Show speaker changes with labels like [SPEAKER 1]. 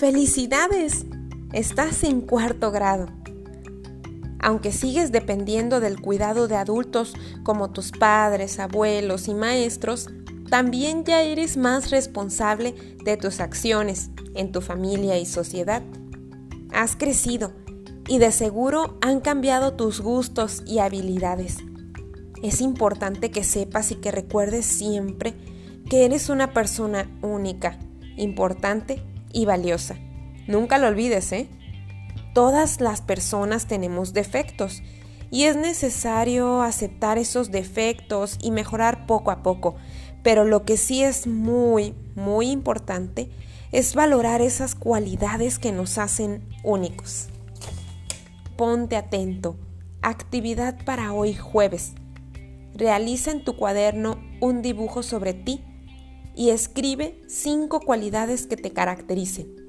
[SPEAKER 1] ¡Felicidades! Estás en cuarto grado. Aunque sigues dependiendo del cuidado de adultos como tus padres, abuelos y maestros, también ya eres más responsable de tus acciones en tu familia y sociedad. Has crecido y de seguro han cambiado tus gustos y habilidades. Es importante que sepas y que recuerdes siempre que eres una persona única, importante y valiosa. Nunca lo olvides, ¿eh? Todas las personas tenemos defectos y es necesario aceptar esos defectos y mejorar poco a poco. Pero lo que sí es muy, muy importante es valorar esas cualidades que nos hacen únicos. Ponte atento. Actividad para hoy jueves. Realiza en tu cuaderno un dibujo sobre ti y escribe cinco cualidades que te caractericen.